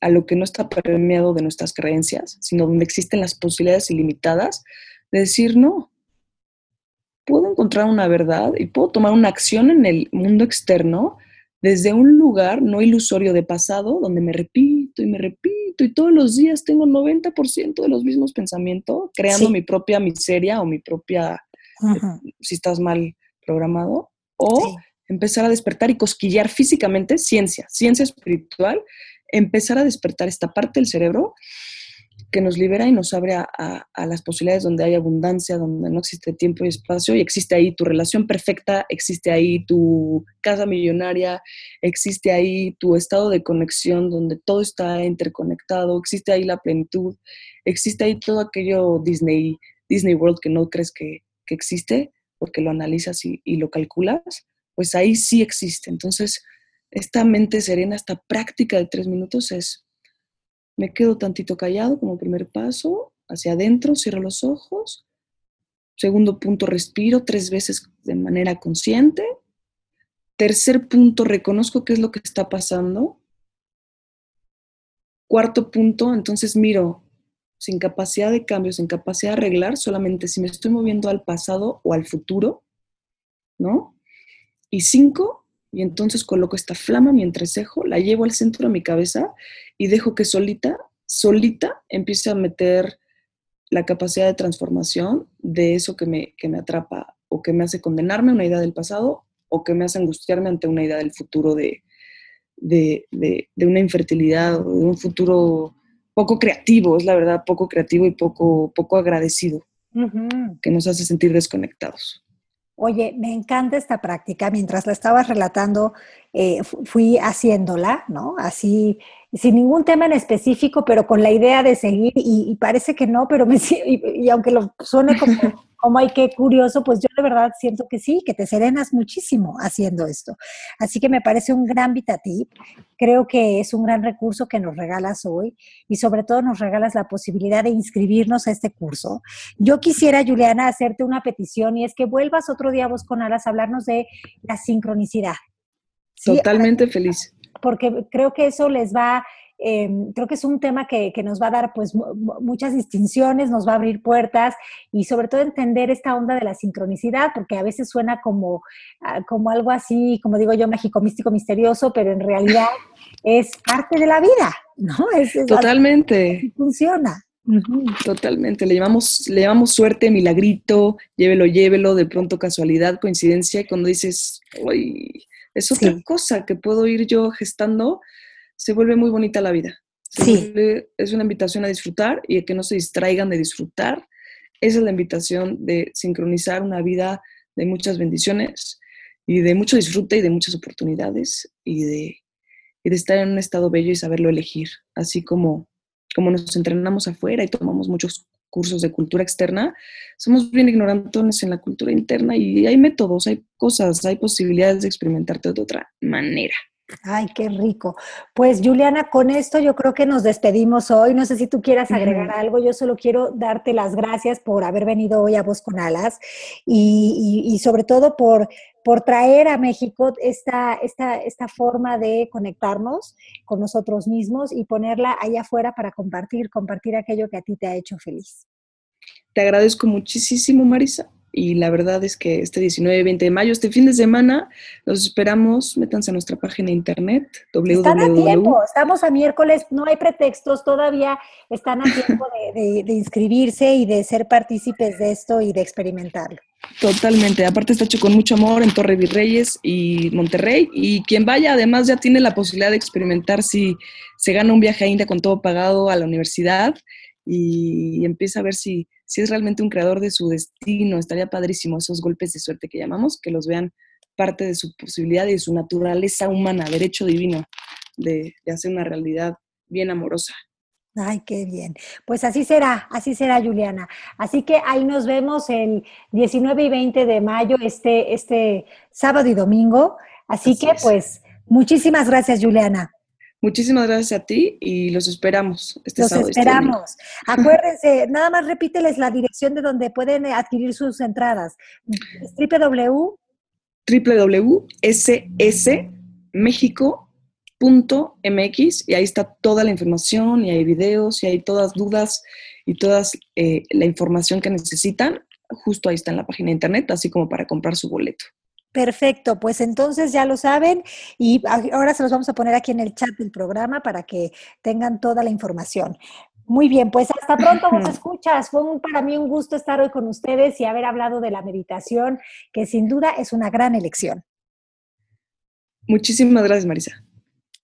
a lo que no está permeado de nuestras creencias, sino donde existen las posibilidades ilimitadas de decir no. Puedo encontrar una verdad y puedo tomar una acción en el mundo externo desde un lugar no ilusorio de pasado, donde me repito y me repito y todos los días tengo 90% de los mismos pensamientos, creando mi propia miseria o mi propia, si estás mal programado, o empezar a despertar y cosquillar físicamente ciencia, ciencia espiritual, empezar a despertar esta parte del cerebro que nos libera y nos abre a, las posibilidades donde hay abundancia, donde no existe tiempo y espacio, y existe ahí tu relación perfecta, existe ahí tu casa millonaria, existe ahí tu estado de conexión donde todo está interconectado, existe ahí la plenitud, existe ahí todo aquello Disney, Disney World que no crees que, existe, porque lo analizas y, y lo calculas, pues ahí sí existe. Entonces, esta mente serena, esta práctica de tres minutos es, me quedo tantito callado como primer paso, hacia adentro, cierro los ojos. Segundo punto, respiro tres veces de manera consciente. Tercer punto, reconozco qué es lo que está pasando. Cuarto punto, entonces miro sin capacidad de cambio, sin capacidad de arreglar, solamente si me estoy moviendo al pasado o al futuro, ¿no? Y cinco, y entonces coloco esta flama, mi entrecejo, la llevo al centro de mi cabeza y dejo que solita, solita empiece a meter la capacidad de transformación de eso que me, que me atrapa o que me hace condenarme a una idea del pasado o que me hace angustiarme ante una idea del futuro de, de, de, una infertilidad o de un futuro poco creativo, es la verdad, poco creativo y poco, poco agradecido, que nos hace sentir desconectados. Oye, me encanta esta práctica. Mientras la estabas relatando, eh, fui haciéndola, ¿no? Así, sin ningún tema en específico, pero con la idea de seguir, y, parece que no, pero me <laughs> y, y aunque lo suene como <laughs> como hay que curioso, pues yo de verdad siento que sí, que te serenas muchísimo haciendo esto. Así que me parece un gran VitaTip. Creo que es un gran recurso que nos regalas hoy y sobre todo nos regalas la posibilidad de inscribirnos a este curso. Yo quisiera, Juliana, hacerte una petición y es que vuelvas otro día vos con Alas a hablarnos de la sincronicidad. Totalmente feliz. Porque creo que eso les va Em, creo que es un tema que, nos va a dar pues muchas distinciones, nos va a abrir puertas y sobre todo entender esta onda de la sincronicidad, porque a veces suena como, ah, como algo así, como digo yo, mágico, místico, misterioso, pero en realidad es parte de la vida, ¿no? Totalmente. funciona. Totalmente, le llamamos, le llamamos suerte, milagrito, llévelo, llévelo, de pronto casualidad, coincidencia, y cuando dices, uy, es otra cosa que puedo ir yo gestando, se vuelve muy bonita la vida. sí. es una invitación a disfrutar y a que no se distraigan de disfrutar. Esa es la invitación de sincronizar una vida de muchas bendiciones y de mucho disfrute y de muchas oportunidades y de, y de estar en un estado bello y saberlo elegir. Así como, como nos entrenamos afuera y tomamos muchos cursos de cultura externa, somos bien ignorantones en la cultura interna y hay métodos, hay cosas, hay posibilidades de experimentarte de otra manera. Ay, qué rico. Pues Juliana, con esto yo creo que nos despedimos hoy. No sé si tú quieras agregar algo. Yo solo quiero darte las gracias por haber venido hoy a Voz con Alas y, sobre todo por, por traer a México esta, esta, esta forma de conectarnos con nosotros mismos y ponerla allá afuera para compartir, compartir aquello que a ti te ha hecho feliz. Te agradezco muchísimo, Marisa y la verdad es que este 19 y 20 de mayo, este fin de semana, los esperamos. Métanse a nuestra página de internet, www. Están a tiempo, estamos a miércoles, no hay pretextos, todavía están a tiempo de, inscribirse y de ser partícipes de esto y de experimentarlo. Totalmente, aparte está hecho con mucho amor en Torre Virreyes y Monterrey y quien vaya además ya tiene la posibilidad de experimentar si se gana un viaje a India con todo pagado a la universidad y empieza a ver si si es realmente un creador de su destino. Estaría padrísimo esos golpes de suerte que llamamos, que los vean parte de su posibilidad y de su naturaleza humana, derecho divino de, hacer una realidad bien amorosa. Ay, qué bien. Pues así será, así será, Juliana. Así que ahí nos vemos el 19 y 20 de mayo, este, este sábado y domingo. Así, que, pues, muchísimas gracias, Juliana. Muchísimas gracias a ti y los esperamos. Este los este esperamos. Acuérdense, <laughs> nada más repíteles la dirección de donde pueden adquirir sus entradas. Www. www.ssmexico.mx y ahí está toda la información y hay videos y hay todas dudas y toda eh, la información que necesitan. Justo ahí está en la página de internet, así como para comprar su boleto. Perfecto, pues entonces ya lo saben y ahora se los vamos a poner aquí en el chat del programa para que tengan toda la información. Muy bien, pues hasta pronto <laughs> vos escuchas. Fue para mí un gusto estar hoy con ustedes y haber hablado de la meditación, que sin duda es una gran elección. Muchísimas gracias, Marisa.